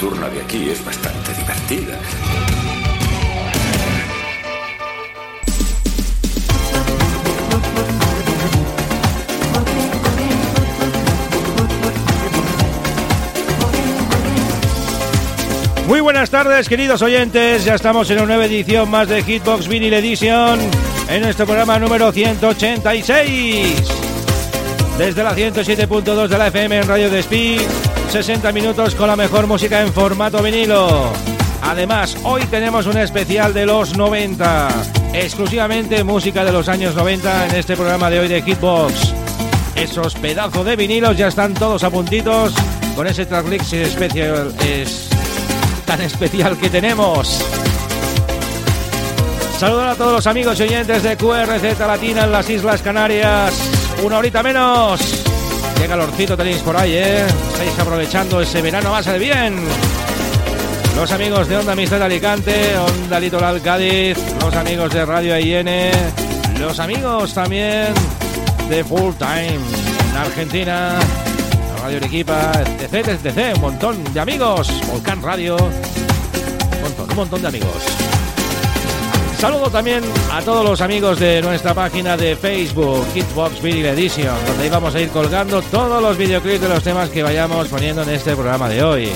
Nocturna de aquí es bastante divertida. Muy buenas tardes, queridos oyentes. Ya estamos en una nueva edición más de Hitbox Vinyl Edition en nuestro programa número 186. Desde la 107.2 de la FM en Radio Despí, 60 minutos con la mejor música en formato vinilo. Además, hoy tenemos un especial de los 90, exclusivamente música de los años 90 en este programa de hoy de Hitbox. Esos pedazos de vinilos ya están todos a puntitos con ese tracklist especial es tan especial que tenemos. Saludos a todos los amigos y oyentes de QRZ Latina en las Islas Canarias. Una horita menos. Qué calorcito tenéis por ahí, ¿eh? Estáis aprovechando ese verano más de bien. Los amigos de Onda Amistad Alicante, Onda Litoral Cádiz, los amigos de Radio IN, los amigos también de Full Time en Argentina, Radio Arequipa, etc, etc, un montón de amigos, Volcán Radio, un montón, un montón de amigos. Saludo también a todos los amigos de nuestra página de Facebook, Hitbox Video Edition, donde íbamos a ir colgando todos los videoclips de los temas que vayamos poniendo en este programa de hoy.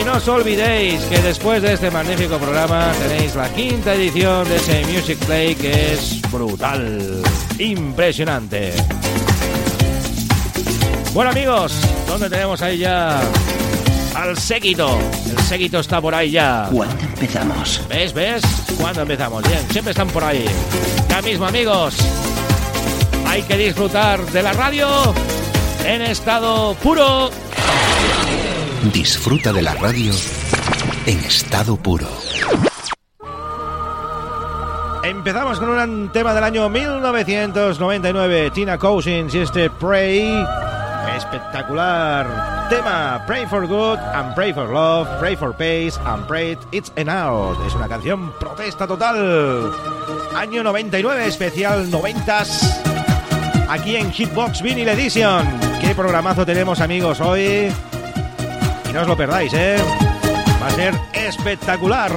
Y no os olvidéis que después de este magnífico programa tenéis la quinta edición de ese Music Play que es brutal, impresionante. Bueno amigos, ¿dónde tenemos ahí ya al séquito? El séquito está por ahí ya. ¿Cuándo empezamos? ¿Ves? ¿Ves? ¿Cuándo empezamos? Bien, siempre están por ahí. Ya mismo amigos, hay que disfrutar de la radio en estado puro. Disfruta de la radio en estado puro. Empezamos con un tema del año 1999, Tina Cousins y este Pray. Espectacular tema, Pray for Good and Pray for Love, Pray for Peace and Pray It's Enough. Es una canción protesta total. Año 99, especial 90s. Aquí en Hitbox Vinyl Edition. Qué programazo tenemos amigos hoy. Y no os lo perdáis, ¿eh? Va a ser espectacular.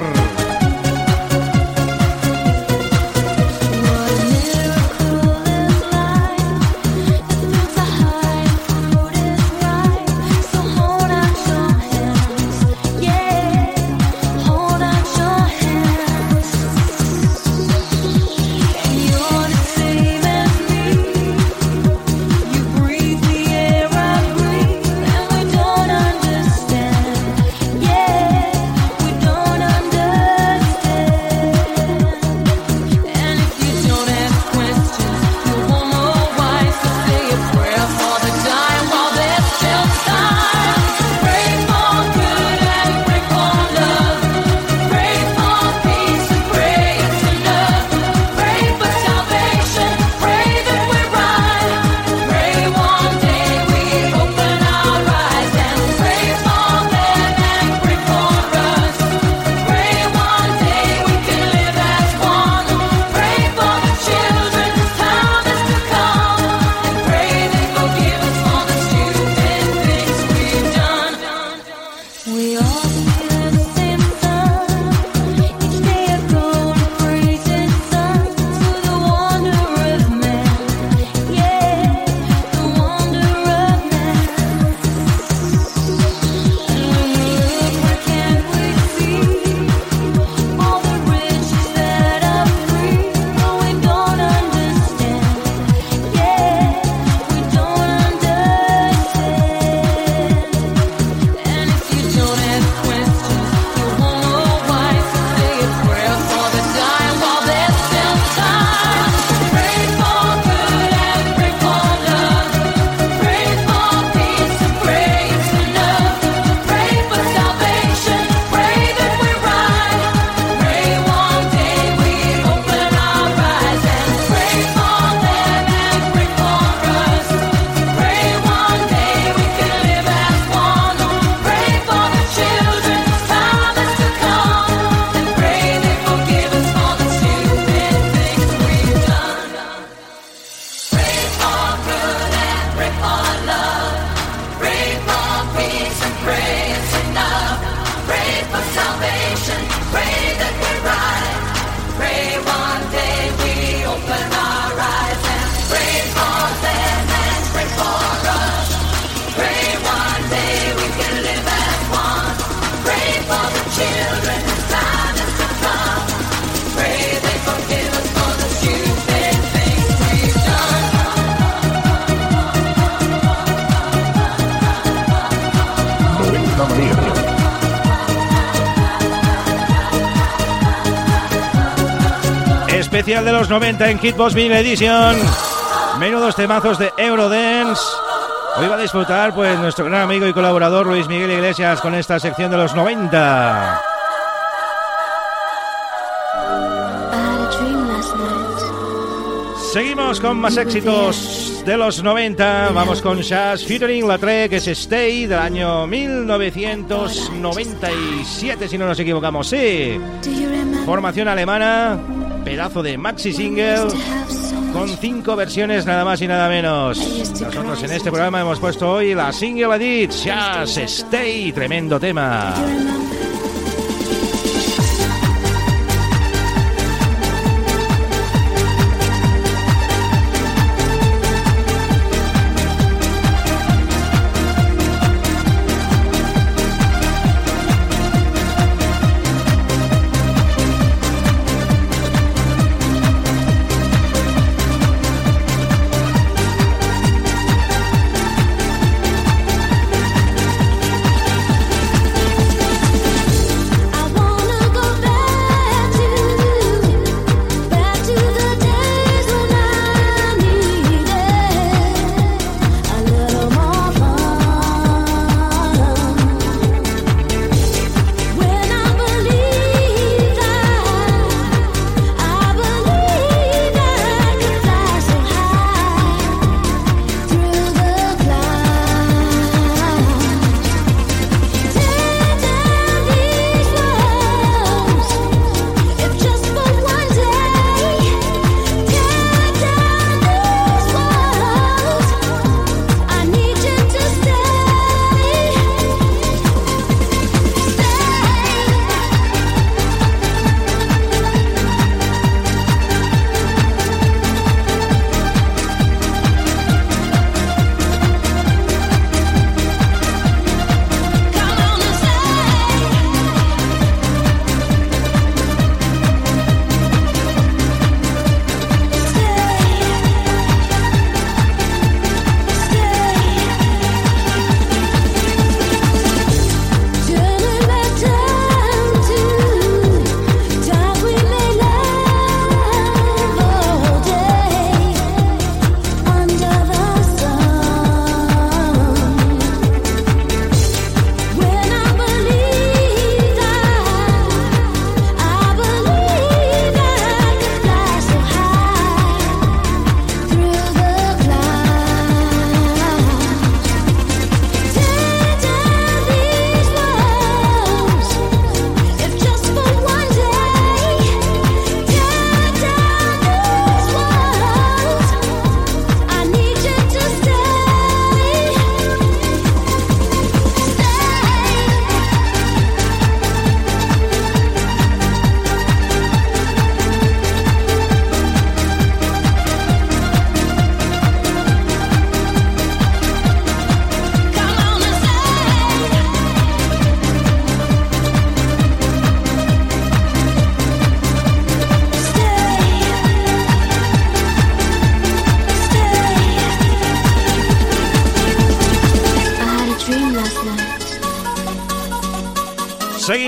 Especial de los 90 en Hitbox Mini Edition. Menudos temazos de Eurodance. Hoy va a disfrutar pues nuestro gran amigo y colaborador Luis Miguel Iglesias con esta sección de los 90. Seguimos con más éxitos de los 90. Vamos con Shaz featuring Latre, que es Stay del año 1997, si no nos equivocamos. Sí. Formación alemana, pedazo de maxi single con cinco versiones nada más y nada menos. Nosotros en este programa hemos puesto hoy la single edit, Shaz Stay, tremendo tema.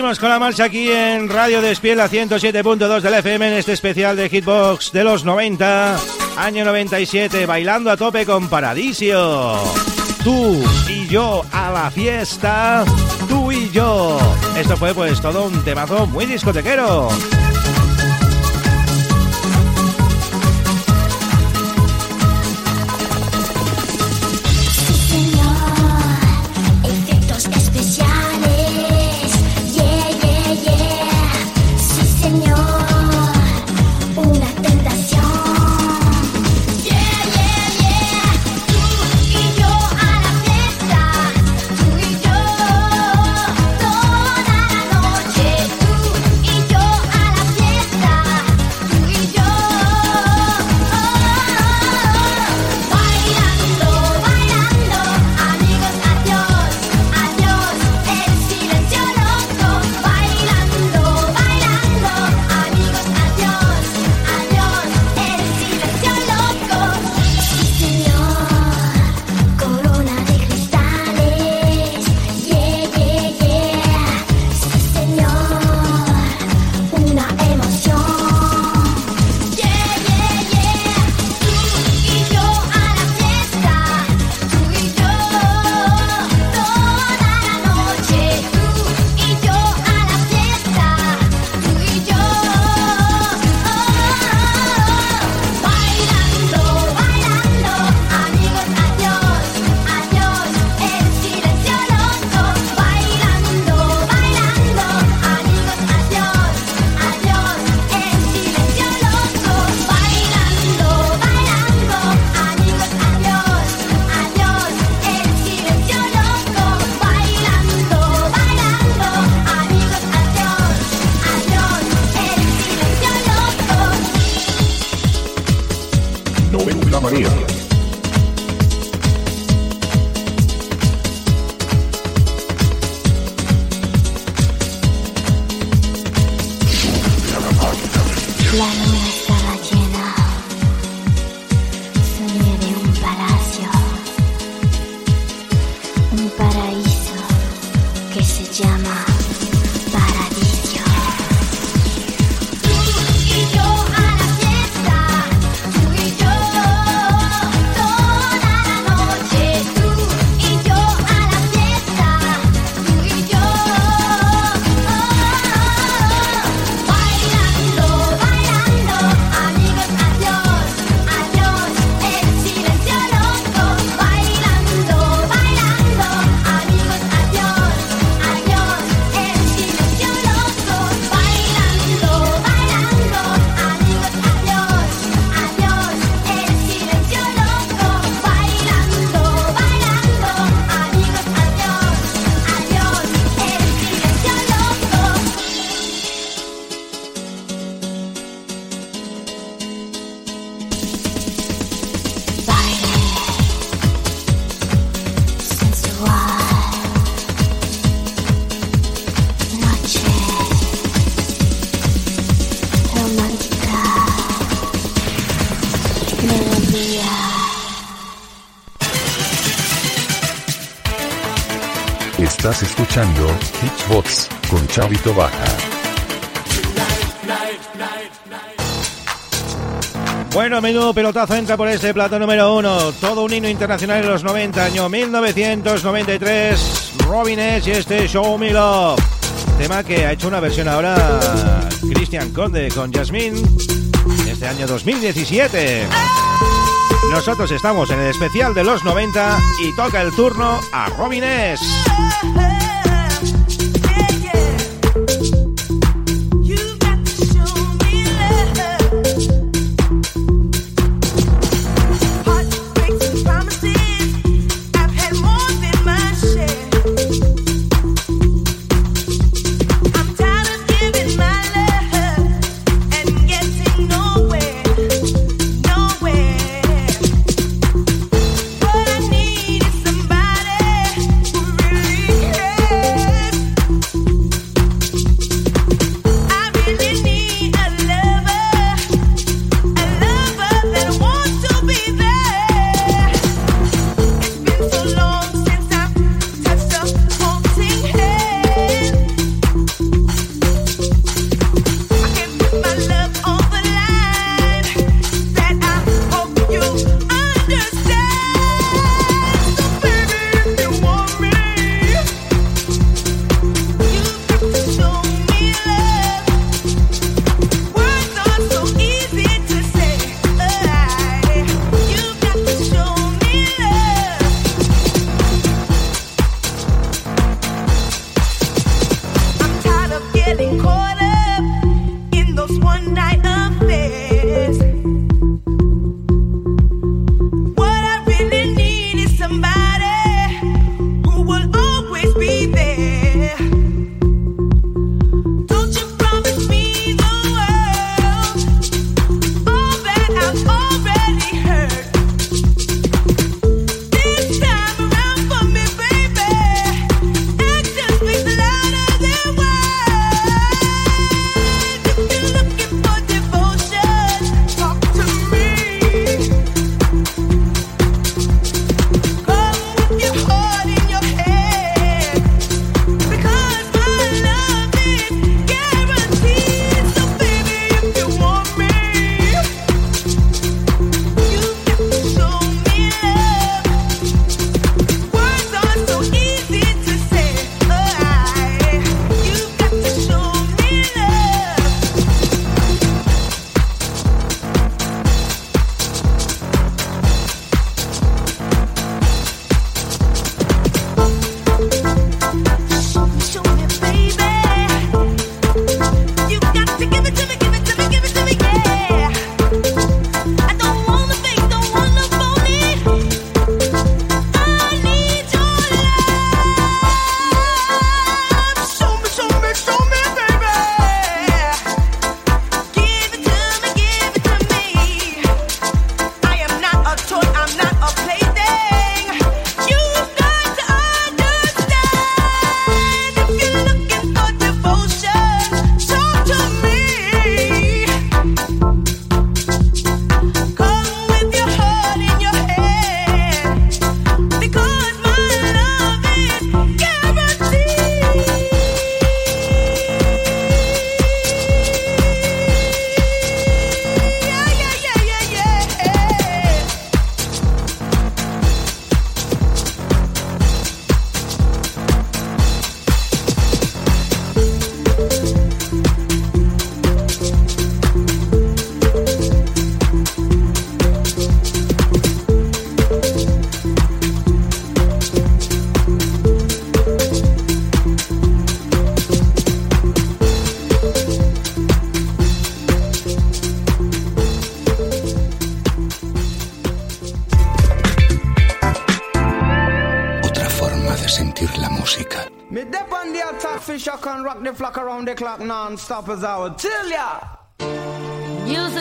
Con la marcha aquí en Radio Despiel a 107.2 del FM en este especial de Hitbox de los 90, año 97, bailando a tope con Paradisio. Tú y yo a la fiesta, tú y yo. Esto fue pues todo un temazo muy discotequero. Escuchando Hitchbox con Chavito Baja. Bueno, menudo pelotazo entra por este plato número uno. Todo un himno internacional en los 90, año 1993. Robin S y este Show Me Love. Tema que ha hecho una versión ahora Christian Conde con Jasmine. Este año 2017. Nosotros estamos en el especial de los 90 y toca el turno a Robin S.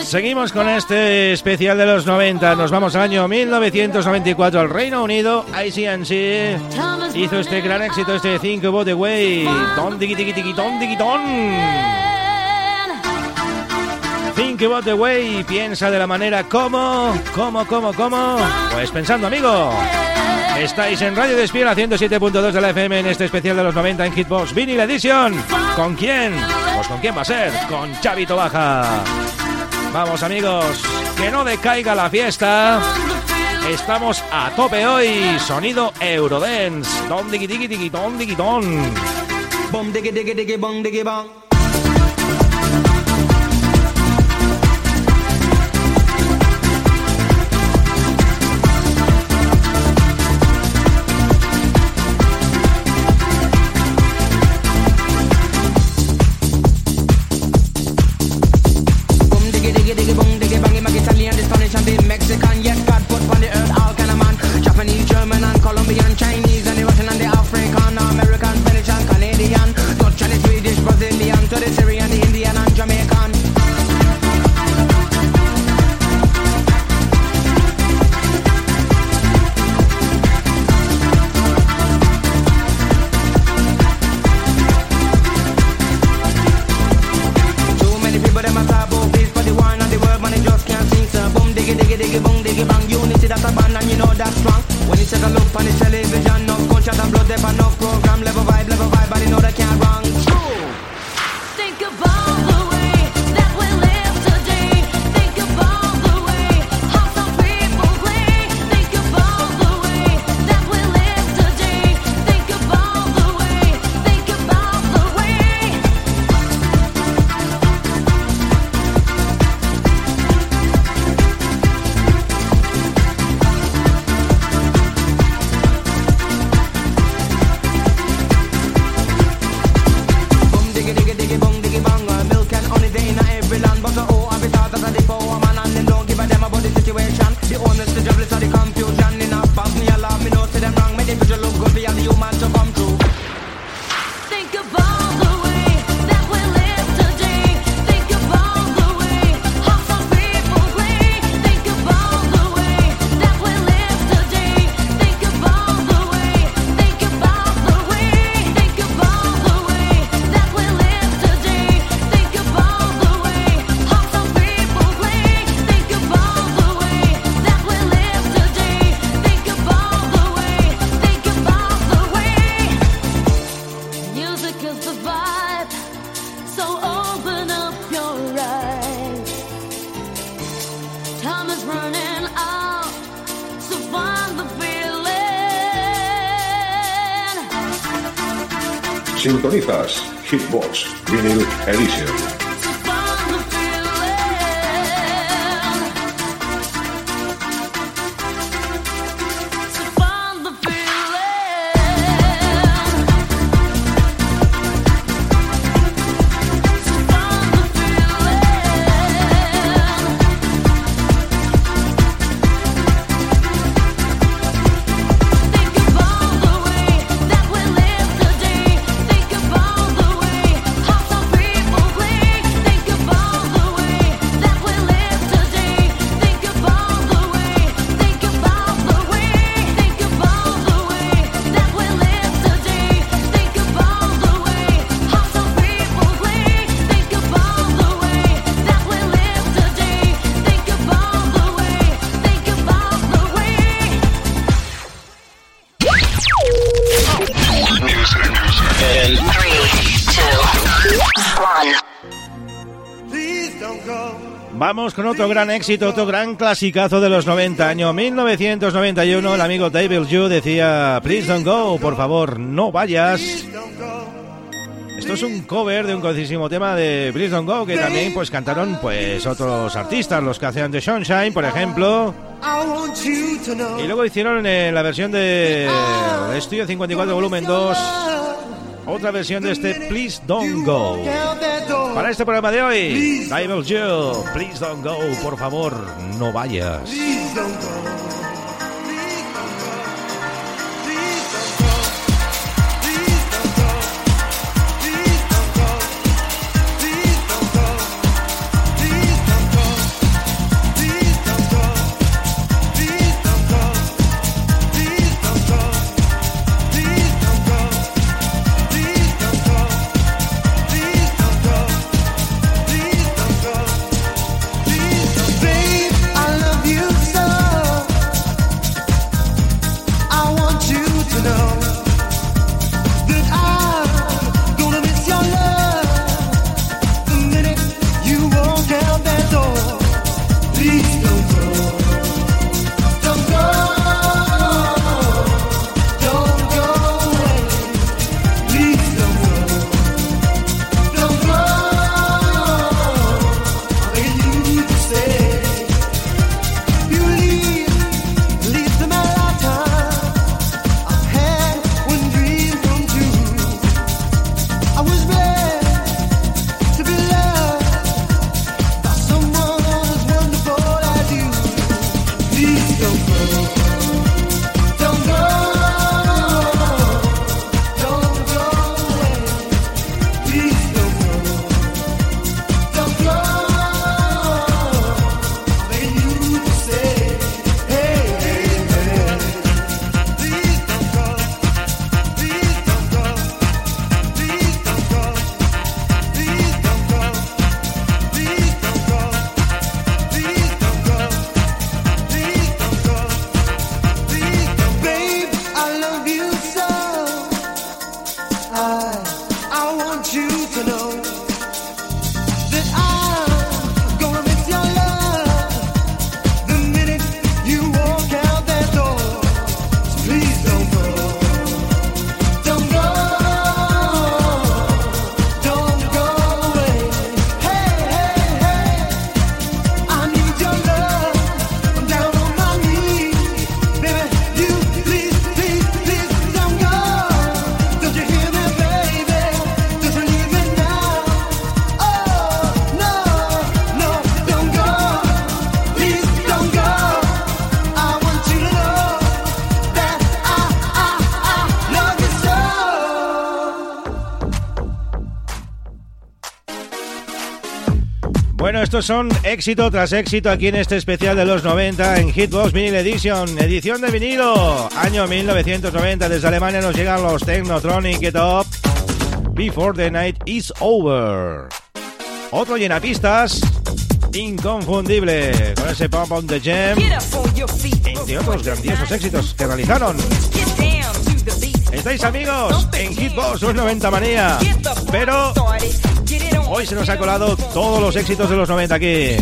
Seguimos con este especial de los 90. Nos vamos al año 1994 al Reino Unido. ICNC hizo este gran éxito, este 5 Both the Way. Tom digi digi digi tom digi tom. Think about the way, piensa de la manera como, como, como, como. Pues pensando, amigo. Estáis en Radio Despiel a 107.2 de la FM en este especial de los 90 en Hitbox Vinyl Edition. ¿Con quién? Pues con quién va a ser, con Chavito Baja. Vamos amigos, que no decaiga la fiesta. Estamos a tope hoy, sonido Eurodance. Don digui digui digui don digui don. Bom digui digui digui bom digui bom. Quizás Hitbox Vinyl Edition. Otro gran éxito, otro gran clasicazo de los 90, año 1991. El amigo David Yu decía: Please don't go, por favor, no vayas. Esto es un cover de un conocidísimo tema de Please Don't Go que también pues cantaron pues otros artistas, los que hacían The Sunshine, por ejemplo. Y luego hicieron en la versión de Estudio 54 volumen 2 otra versión de este Please Don't Go. Para este programa de hoy, Please Dime Jill, Please Don't Go, por favor, no vayas. Please don't go. Son éxito tras éxito aquí en este especial de los 90 en Hitbox Vinyl Edition, edición de vinilo. Año 1990, desde Alemania nos llegan los Technotronic Get Up, Before the Night is Over. Otro llenapistas inconfundible con ese Pump on the Jam, entre otros grandiosos éxitos que realizaron. Estáis amigos en Hitbox 90 Manía, pero hoy se nos ha colado todos los éxitos de los 90 aquí.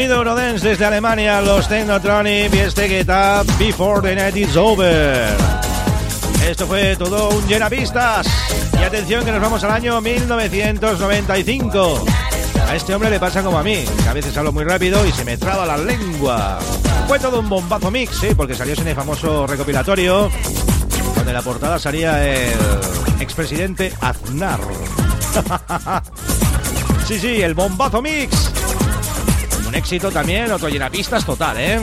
Sonido Eurodance desde Alemania, los Technotronic y este que Before the Night is Over. Esto fue todo un llenapistas. Y atención que nos vamos al año 1995. A este hombre le pasa como a mí, que a veces hablo muy rápido y se me traba la lengua. Fue todo un bombazo mix, sí, porque salió en el famoso recopilatorio, donde la portada salía el expresidente Aznar. sí, sí, el bombazo mix. Un éxito también, otro llenapistas total, ¿eh?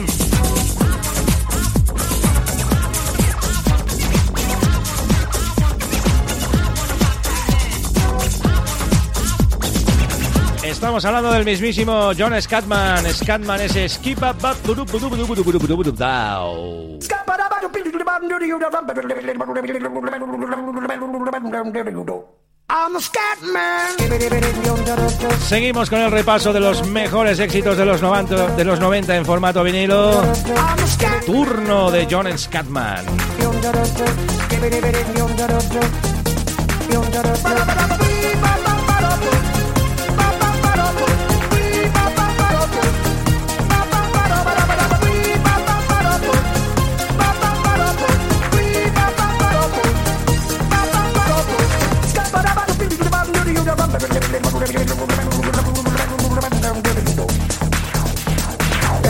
Estamos hablando del mismísimo John Scatman. Scatman es Skip Seguimos con el repaso de los mejores éxitos de los 90, de los 90 en formato vinilo. Turno de John Scatman.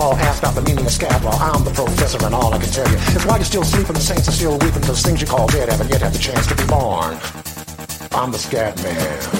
All ask about the meaning of scat law. I'm the professor, and all I can tell you is why you're still sleeping, the saints are still weeping, because things you call dead haven't yet had the chance to be born. I'm the scat man.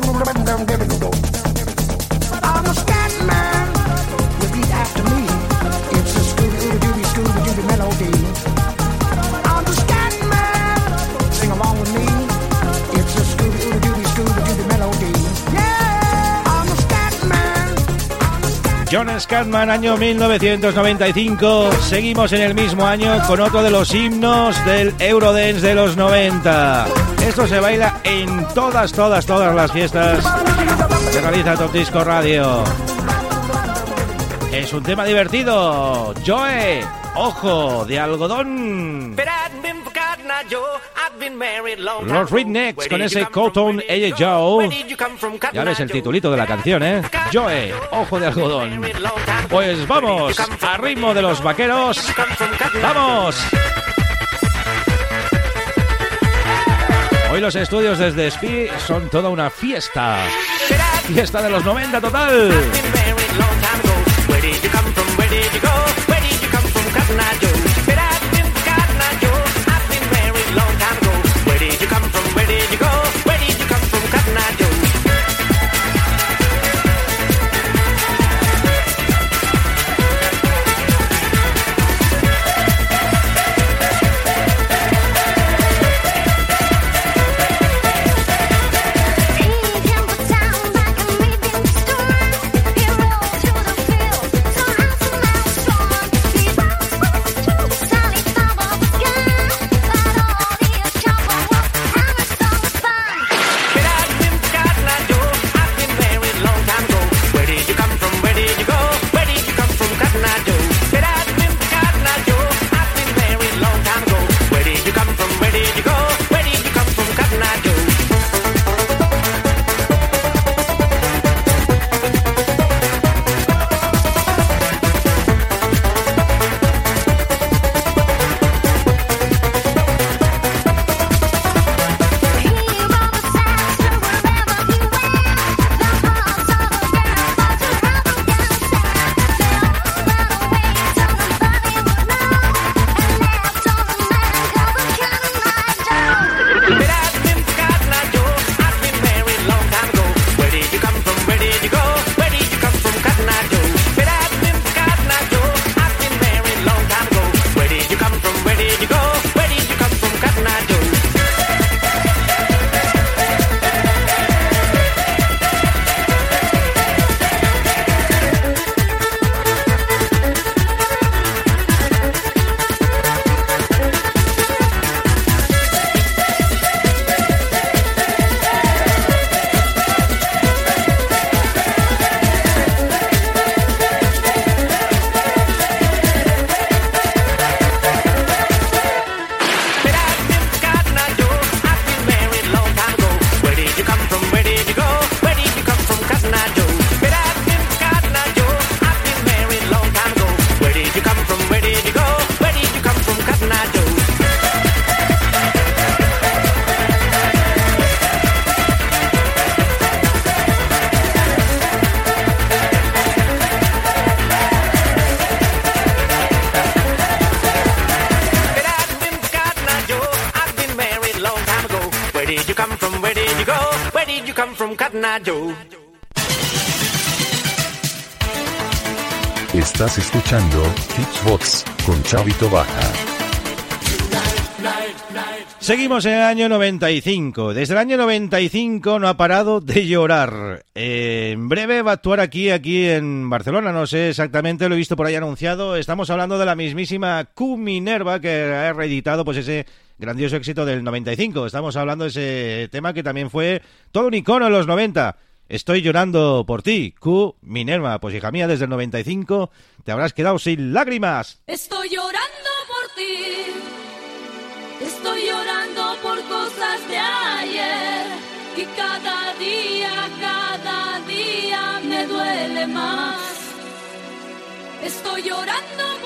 Scatman, año 1995. Seguimos en el mismo año con otro de los himnos del Eurodance de los 90. Esto se baila en todas, todas, todas las fiestas que realiza Top Disco Radio. Es un tema divertido. Joe, ojo de algodón. Los Rednecks con ese Cotton Ella Joe. Ya ves el titulito de la canción, ¿eh? Joe, ojo de algodón. Pues vamos, a ritmo de los vaqueros. ¡Vamos! Hoy los estudios desde SPI son toda una fiesta. Fiesta de los 90 total. Estás escuchando Hitchbox con Chavito Baja. Seguimos en el año 95. Desde el año 95 no ha parado de llorar. Eh, en breve va a actuar aquí, aquí en Barcelona. No sé exactamente, lo he visto por ahí anunciado. Estamos hablando de la mismísima Q Minerva que ha reeditado pues ese grandioso éxito del 95. Estamos hablando de ese tema que también fue todo un icono en los 90. Estoy llorando por ti, Q Minerva. Pues hija mía, desde el 95 te habrás quedado sin lágrimas. Estoy llorando por ti. Estoy llorando por cosas de ayer. Y cada día, cada día me duele más. Estoy llorando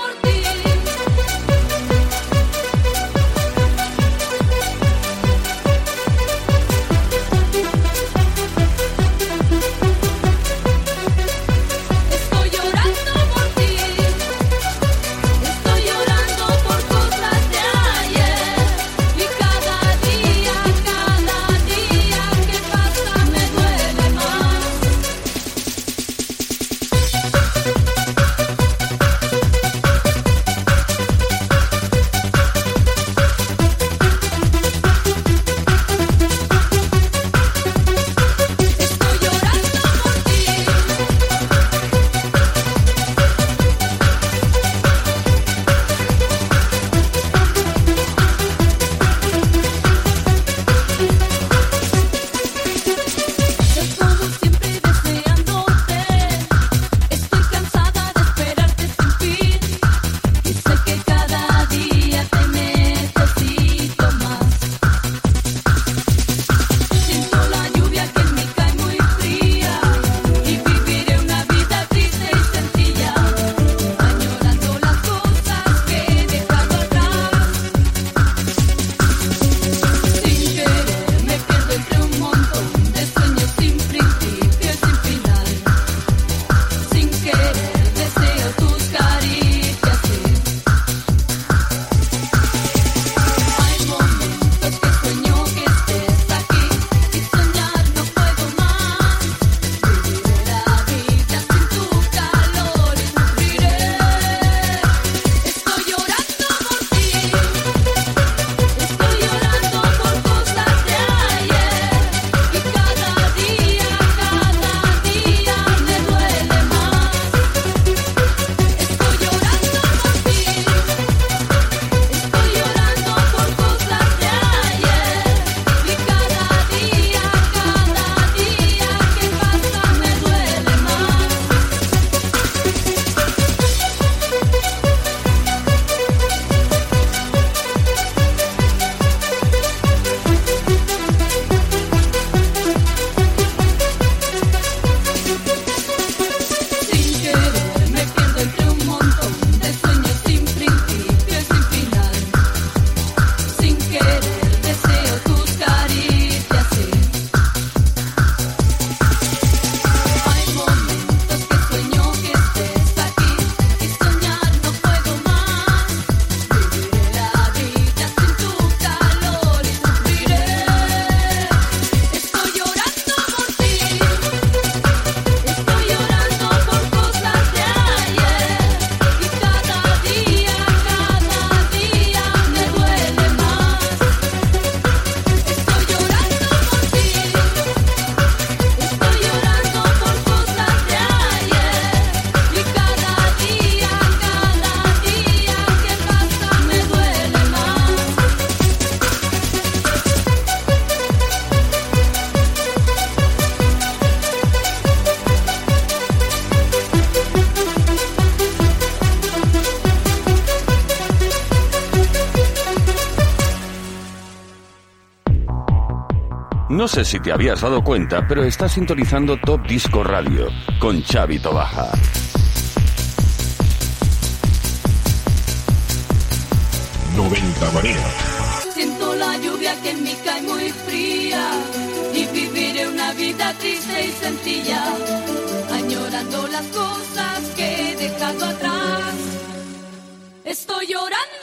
No sé si te habías dado cuenta, pero estás sintonizando Top Disco Radio con Xavi Tobaja. Siento la lluvia que en mí cae muy fría y viviré una vida triste y sencilla, añorando las cosas que he dejado atrás. Estoy llorando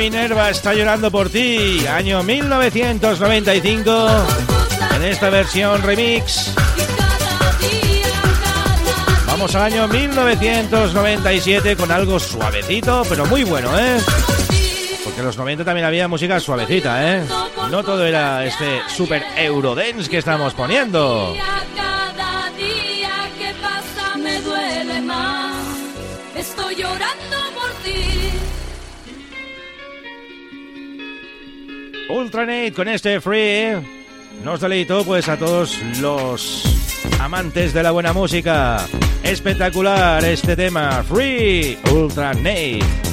Minerva está llorando por ti, año 1995, en esta versión remix. Vamos al año 1997 con algo suavecito, pero muy bueno, ¿eh? Porque en los 90 también había música suavecita, ¿eh? No todo era este super Eurodance que estamos poniendo. Estoy llorando por ti. Ultranate con este free nos deleitó pues a todos los amantes de la buena música. Espectacular este tema, Free Ultranate.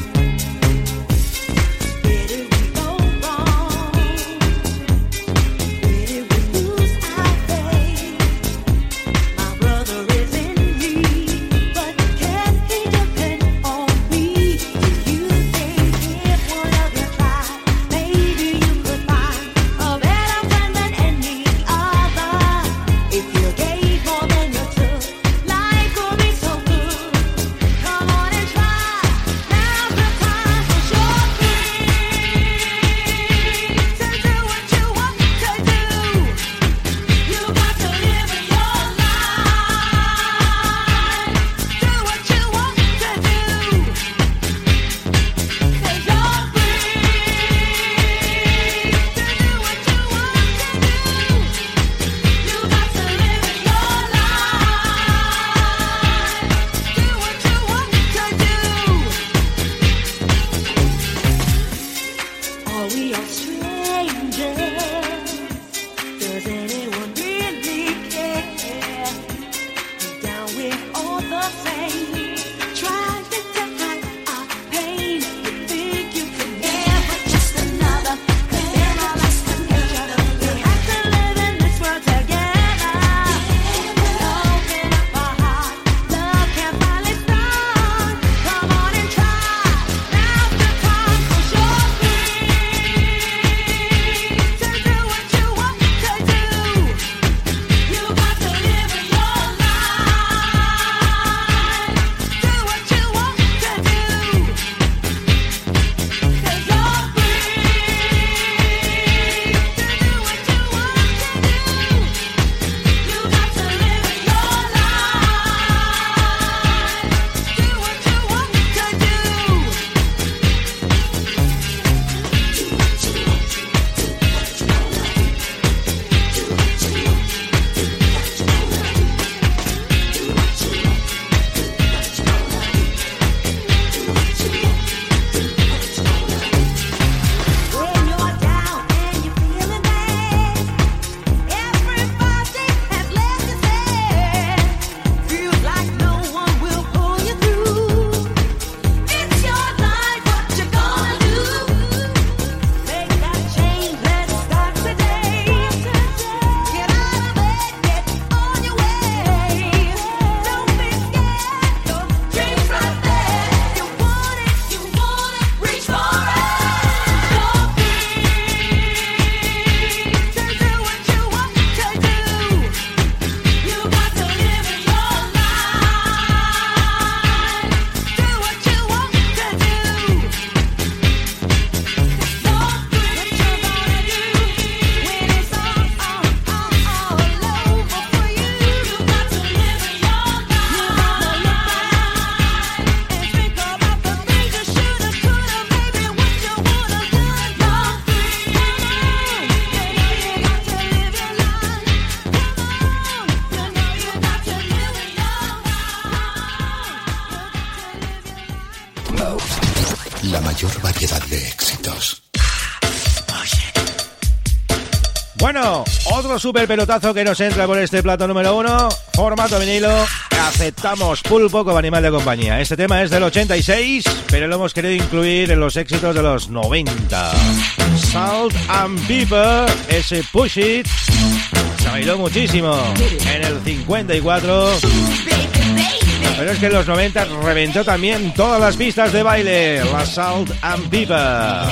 La mayor variedad de éxitos. Bueno, otro super pelotazo que nos entra por este plato número uno. Formato vinilo. Aceptamos pulpo como animal de compañía. Este tema es del 86, pero lo hemos querido incluir en los éxitos de los 90. Salt and Pepper, ese Push It. Se bailó muchísimo en el 54. Pero es que en los 90 reventó también todas las pistas de baile. La Salt and Pepper.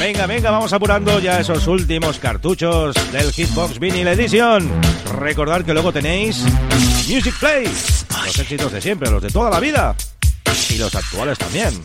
Venga, venga, vamos apurando ya esos últimos cartuchos del Hitbox Vinyl Edition. Recordad que luego tenéis Music Play, los éxitos de siempre, los de toda la vida y los actuales también.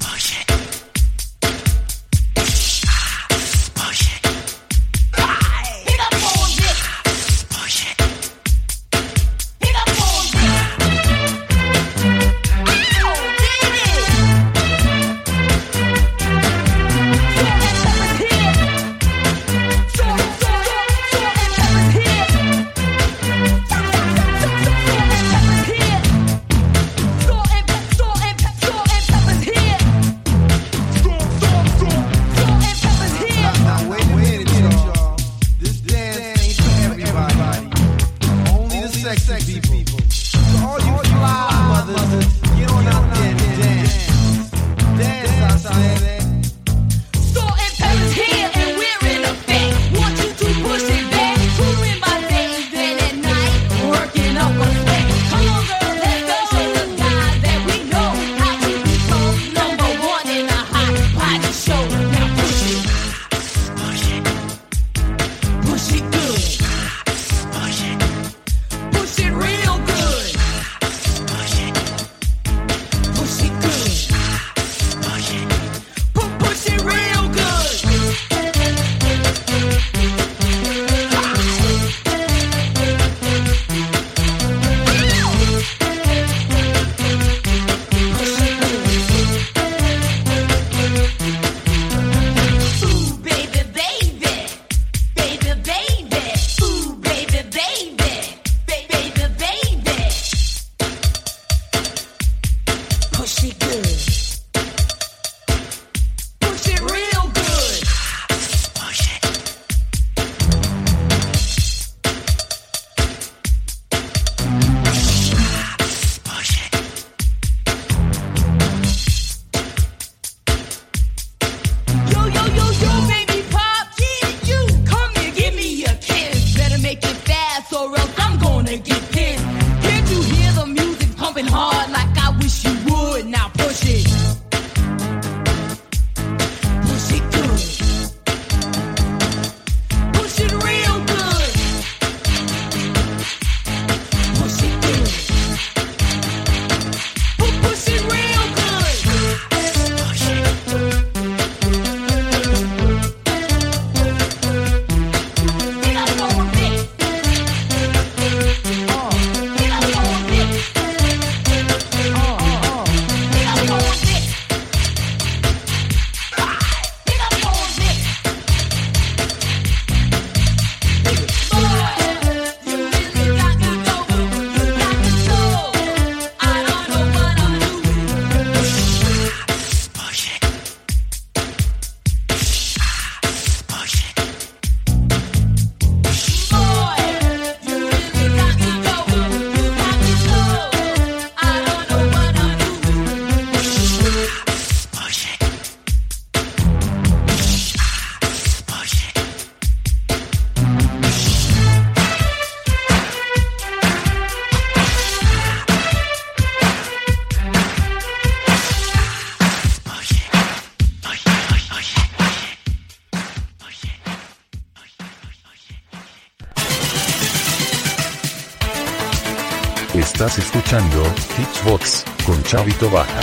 Chavito Baja.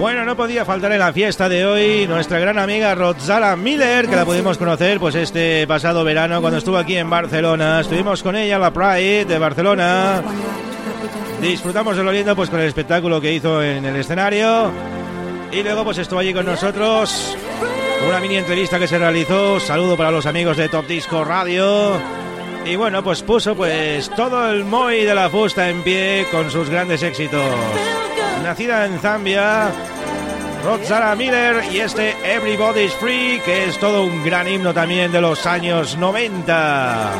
Bueno, no podía faltar en la fiesta de hoy nuestra gran amiga Rotzala Miller, que la pudimos conocer pues este pasado verano cuando estuvo aquí en Barcelona. Estuvimos con ella en la Pride de Barcelona. Disfrutamos de lo lindo pues con el espectáculo que hizo en el escenario. Y luego pues estuvo allí con nosotros. Una mini entrevista que se realizó. Saludo para los amigos de Top Disco Radio. Y bueno, pues puso pues todo el Moi de la fusta en pie con sus grandes éxitos. Nacida en Zambia, Roxana Miller y este Everybody's Free, que es todo un gran himno también de los años 90.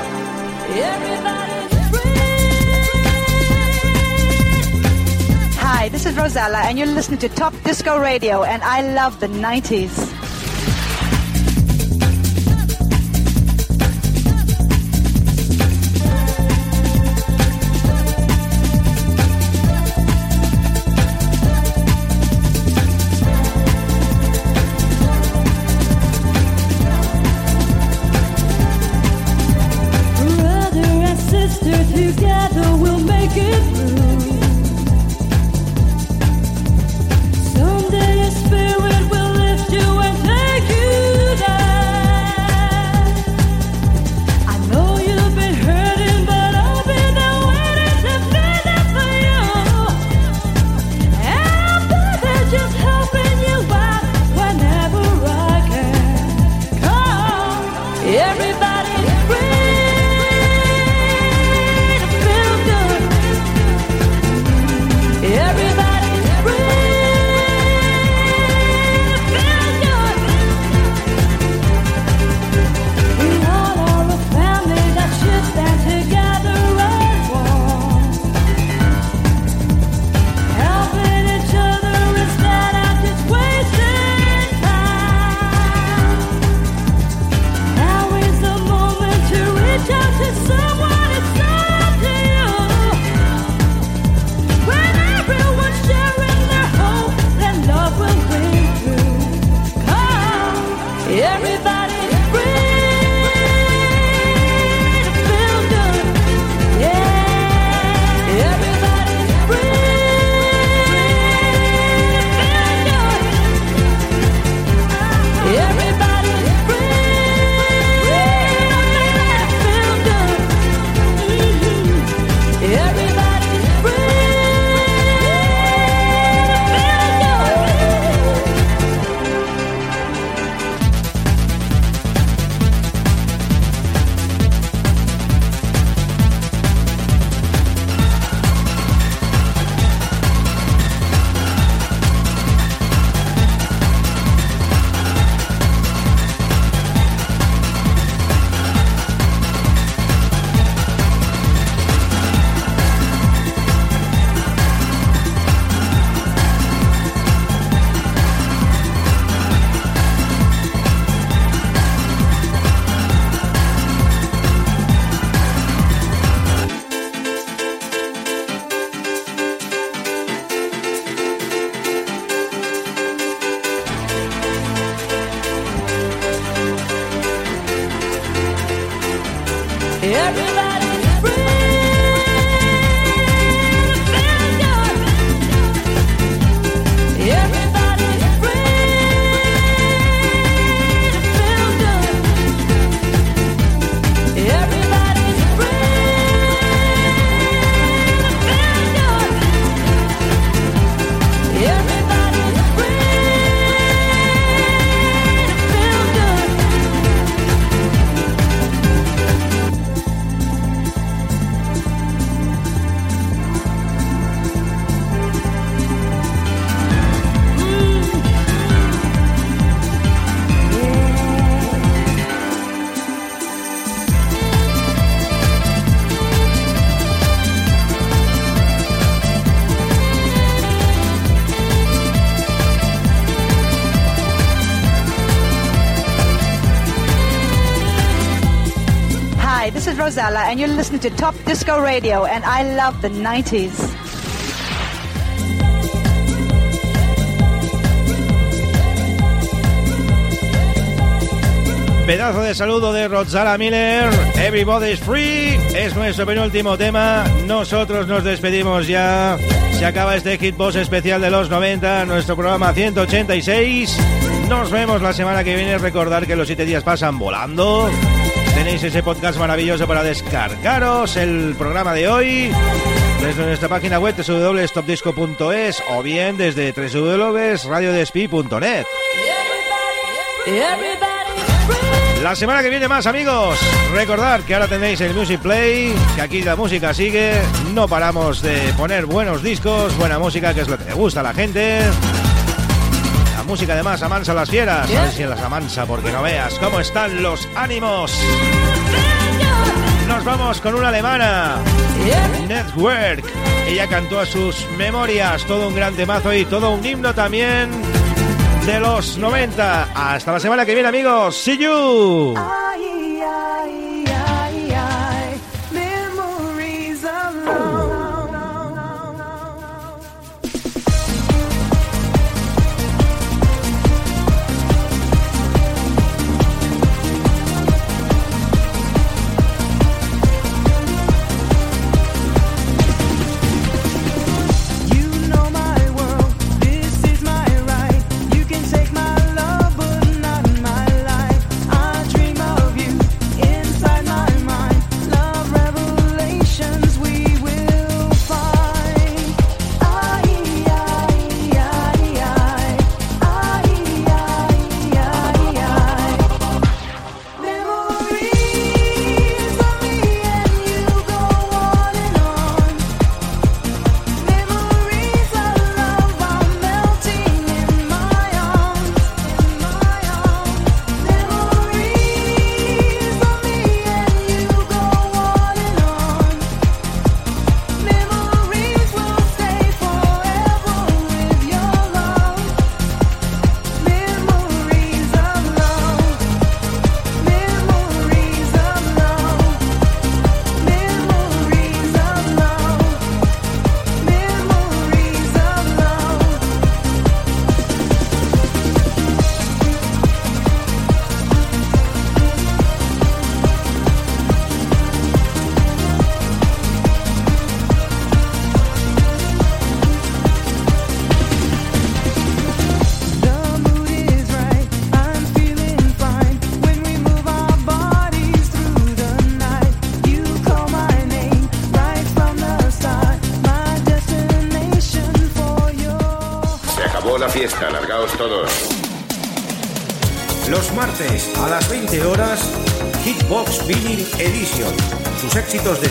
Hi, this is Rosella, and you're listening to Top Disco Radio, and I love the 90s. Rosella, and you're listening to Top Disco Radio, and I love the 90s. Pedazo de saludo de Roxana Miller. Everybody's Free es nuestro penúltimo tema. Nosotros nos despedimos ya. Se acaba este Hitbox especial de los 90, nuestro programa 186. Nos vemos la semana que viene. Recordar que los 7 días pasan volando. Tenéis ese podcast maravilloso para descargaros el programa de hoy desde nuestra página web www.stopdisco.es o bien desde www.radiodespi.net. La semana que viene más amigos, recordad que ahora tenéis el Music Play, que aquí la música sigue, no paramos de poner buenos discos, buena música, que es lo que le gusta a la gente. Música además amansa a las fieras, a ver si las amansa porque no veas cómo están los ánimos. Nos vamos con una alemana, Network. Ella cantó a sus memorias todo un gran temazo y todo un himno también de los 90. Hasta la semana que viene, amigos. See you.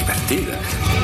divertida.